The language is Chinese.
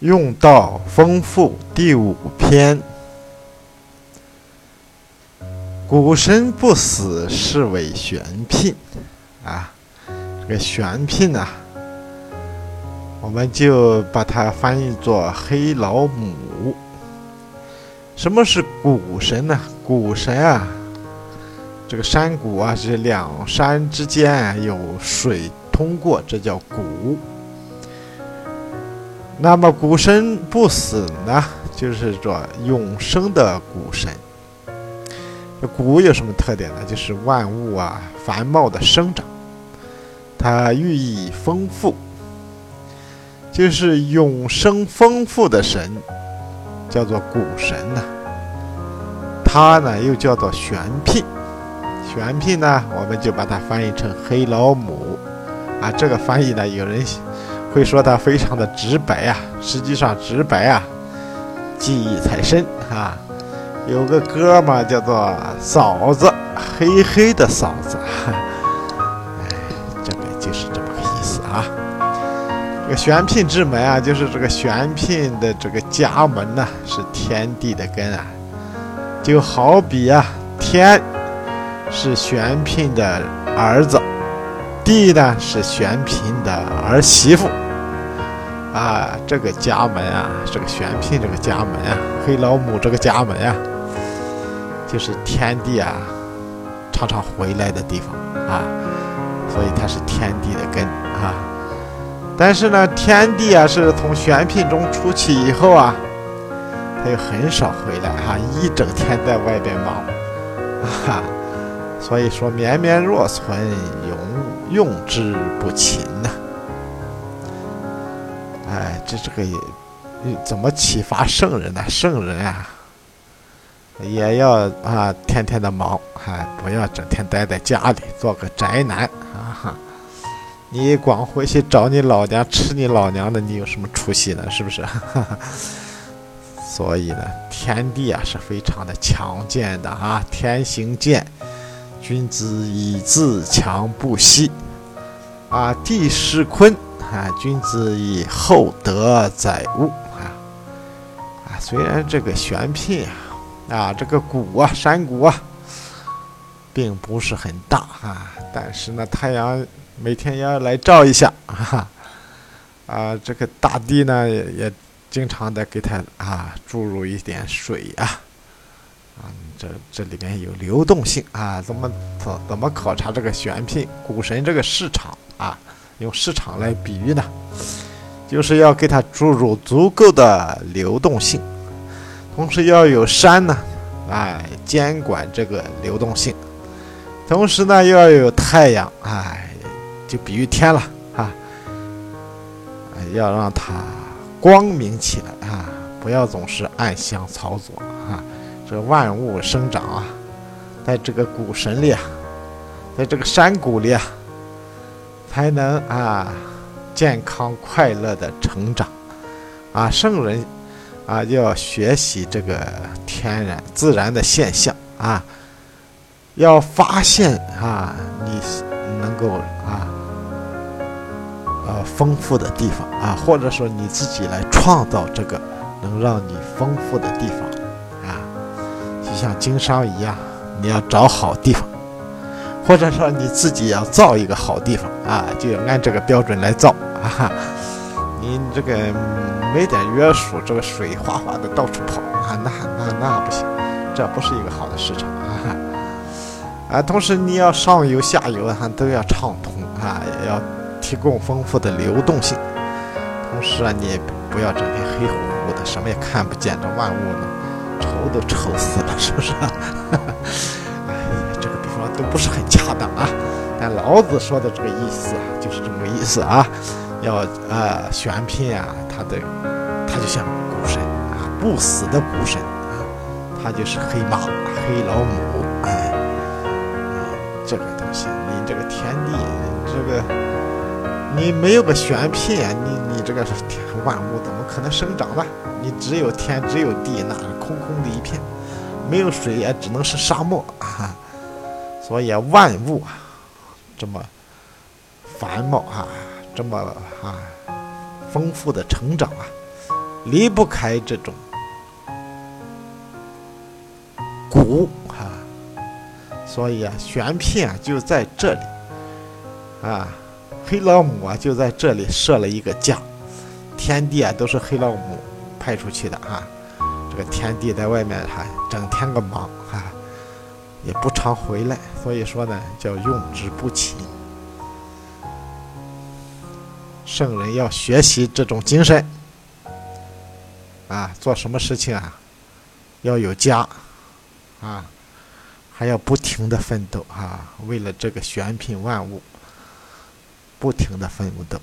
用道丰富第五篇，古神不死，是为玄牝啊。这个玄牝呢，我们就把它翻译作黑老母。什么是谷神呢？谷神啊，这个山谷啊，是两山之间有水通过，这叫谷。那么谷神不死呢，就是说永生的谷神。这谷有什么特点呢？就是万物啊繁茂的生长，它寓意丰富，就是永生丰富的神，叫做谷神呐。它呢又叫做玄牝，玄牝呢我们就把它翻译成黑老母啊。这个翻译呢有人。会说他非常的直白啊，实际上直白啊，记忆才深啊。有个歌嘛，叫做“嫂子黑黑的嫂子”，哎，这个就是这么个意思啊。这个玄牝之门啊，就是这个玄牝的这个家门呐，是天地的根啊。就好比啊，天是玄牝的儿子。地呢是玄牝的儿媳妇，啊，这个家门啊，这个玄牝这个家门啊，黑老母这个家门啊，就是天地啊常常回来的地方啊，所以它是天地的根啊。但是呢，天地啊是从玄牝中出去以后啊，他又很少回来啊，一整天在外边忙，哈，所以说绵绵若存永。用之不勤呐，哎，这这个也怎么启发圣人呢？圣人啊，也要啊天天的忙，哎，不要整天待在家里做个宅男啊！你光回去找你老娘吃你老娘的，你有什么出息呢？是不是？所以呢，天地啊是非常的强健的啊，天行健。君子以自强不息，啊，地势坤啊，君子以厚德载物啊，啊，虽然这个玄牝啊，啊，这个谷啊，山谷啊，并不是很大啊，但是呢，太阳每天要来照一下啊，啊，这个大地呢，也也经常的给它啊注入一点水啊。啊，这这里面有流动性啊，怎么怎怎么考察这个玄牝股神这个市场啊？用市场来比喻呢，就是要给它注入足够的流动性，同时要有山呢，哎，监管这个流动性，同时呢又要有太阳，哎，就比喻天了啊，要让它光明起来啊，不要总是暗箱操作啊。这万物生长啊，在这个谷神里啊，在这个山谷里啊，才能啊健康快乐的成长啊。圣人啊，要学习这个天然自然的现象啊，要发现啊，你能够啊呃丰富的地方啊，或者说你自己来创造这个能让你丰富的地方啊，就。像经商一样，你要找好地方，或者说你自己要造一个好地方啊，就要按这个标准来造啊。你这个没点约束，这个水哗哗的到处跑啊，那那那不行，这不是一个好的市场啊。啊，同时你要上游下游啊都要畅通啊，也要提供丰富的流动性。同时啊，你也不要整天黑乎乎的，什么也看不见，这万物呢。愁都愁死了，是不是？都不是很恰当啊。但老子说的这个意思啊，就是这么个意思啊。要呃，玄牝啊，它的它就像股神啊，不死的股神啊，它就是黑马、黑老母。哎，这个东西，你这个天地，这个你没有个玄牝，你你这个天万物怎么可能生长呢？你只有天，只有地，那空空的一片，没有水也只能是沙漠！所以万物啊，这么繁茂啊，这么啊丰富的成长啊，离不开这种谷哈，所以啊，玄牝啊就在这里啊，黑老母啊就在这里设了一个家，天地啊都是黑老母派出去的啊，这个天地在外面哈整天个忙哈，也不常回来，所以说呢叫用之不勤。圣人要学习这种精神啊，做什么事情啊，要有家啊，还要不停的奋斗啊，为了这个玄品万物，不停的奋斗。